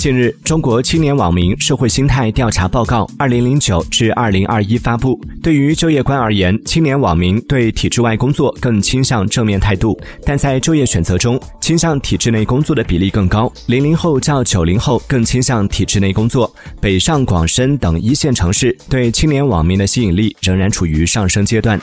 近日中国青年网民社会心态调查报告二零零九至二零二一发布。对于就业观而言青年网民对体制外工作更倾向正面态度。但在就业选择中倾向体制内工作的比例更高。零零后较九零后更倾向体制内工作。北上广深等一线城市对青年网民的吸引力仍然处于上升阶段。